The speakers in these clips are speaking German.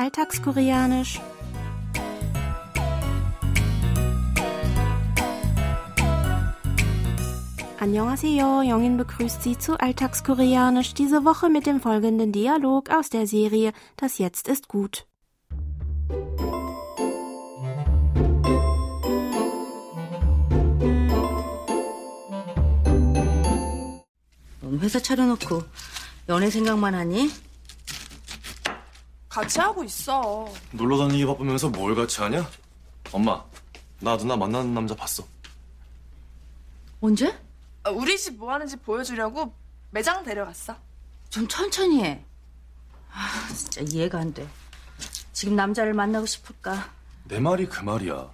Alltagskoreanisch. Annyeonghaseyo, Jongin begrüßt Sie zu Alltagskoreanisch diese Woche mit dem folgenden Dialog aus der Serie Das Jetzt ist gut. 회사 차려놓고 연애 생각만 하니? 같이 하고 있어. 놀러 다니기 바쁘면서 뭘 같이 하냐? 엄마, 나 누나 만나는 남자 봤어. 언제? 어, 우리 집 뭐 하는지 보여주려고 매장 데려갔어. 좀 천천히 해. 아, 진짜 이해가 안 돼. 지금 남자를 만나고 싶을까? 내 말이 그 말이야.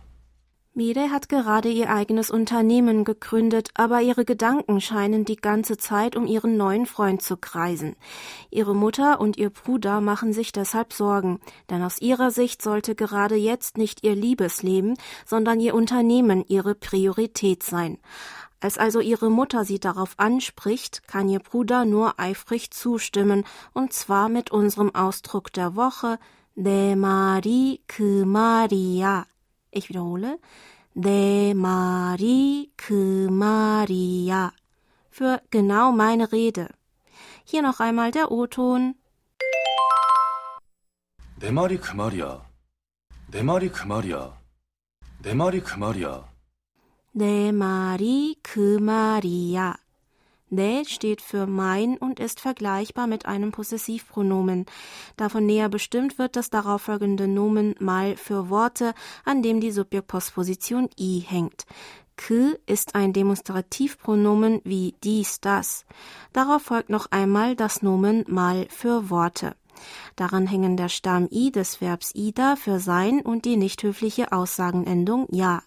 Mide hat gerade ihr eigenes Unternehmen gegründet, aber ihre Gedanken scheinen die ganze Zeit um ihren neuen Freund zu kreisen. Ihre Mutter und ihr Bruder machen sich deshalb Sorgen, denn aus ihrer Sicht sollte gerade jetzt nicht ihr Liebesleben, sondern ihr Unternehmen ihre Priorität sein. Als also ihre Mutter sie darauf anspricht, kann ihr Bruder nur eifrig zustimmen, und zwar mit unserem Ausdruck der Woche, de mari kumaria. Ich wiederhole. 내 말이 그 말이야. Für genau meine Rede. Hier noch einmal der O-Ton. 내 말이 그 말이야. 내 말이 그 말이야. 내 말이 그 말이야. 내 말이 그 말이야. Ne steht für mein und ist vergleichbar mit einem Possessivpronomen. Davon näher bestimmt wird das darauffolgende Nomen mal für Worte, an dem die Subjektpostposition i hängt. K ist ein Demonstrativpronomen wie dies, das. Darauf folgt noch einmal das Nomen mal für Worte. Daran hängen der Stamm i des Verbs ida für sein und die nicht höfliche Aussagenendung ja.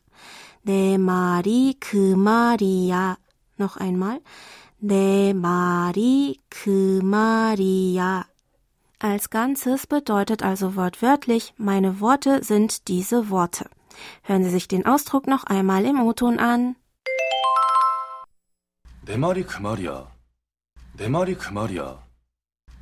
내 말이 그 말이야. Noch einmal. 내 말이 그 말이야. Als Ganzes bedeutet also wortwörtlich, meine Worte sind diese Worte. Hören Sie sich den Ausdruck noch einmal im O-Ton an. 내 말이 그 말이야. 내 말이 그 말이야.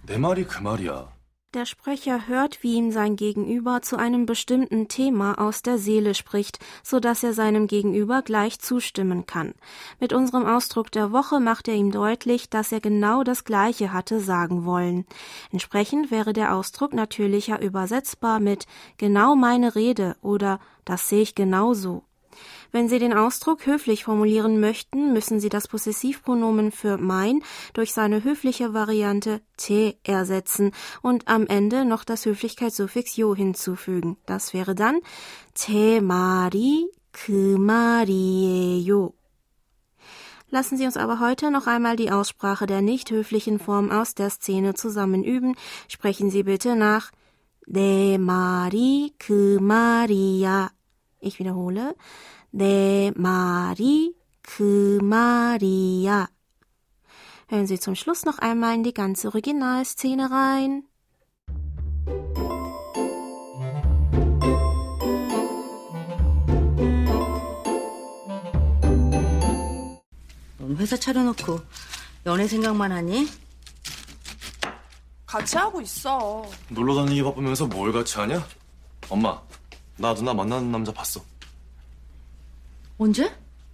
내 말이 그 말이야. Der Sprecher hört, wie ihm sein Gegenüber zu einem bestimmten Thema aus der Seele spricht, so dass er seinem Gegenüber gleich zustimmen kann. Mit unserem Ausdruck der Woche macht er ihm deutlich, dass er genau das Gleiche hatte sagen wollen. Entsprechend wäre der Ausdruck natürlicher übersetzbar mit genau meine Rede oder das sehe ich genauso. Wenn Sie den Ausdruck höflich formulieren möchten, müssen Sie das Possessivpronomen für mein durch seine höfliche Variante te ersetzen und am Ende noch das Höflichkeitssuffix yo hinzufügen. Das wäre dann te mari yo. Lassen Sie uns aber heute noch einmal die Aussprache der nicht höflichen Form aus der Szene zusammen üben. Sprechen Sie bitte nach De Mari Kumaria. Ich wiederhole. 내 말이 그 말이야. Hören Sie zum Schluss noch einmal in die ganze Originalszene rein. 회사 차려놓고 연애 생각만 하니? 같이 하고 있어. 놀러 다니기 바쁘면서 뭘 같이 하냐? 엄마, 나 누나 만나는 남자 봤어. 언제?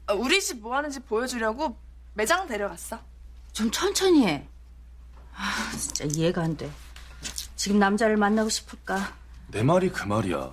어, 우리 집 뭐 하는지 보여주려고 매장 데려갔어. 좀 천천히 해. 아, 진짜 이해가 안 돼. 지금 남자를 만나고 싶을까? 내 말이 그 말이야.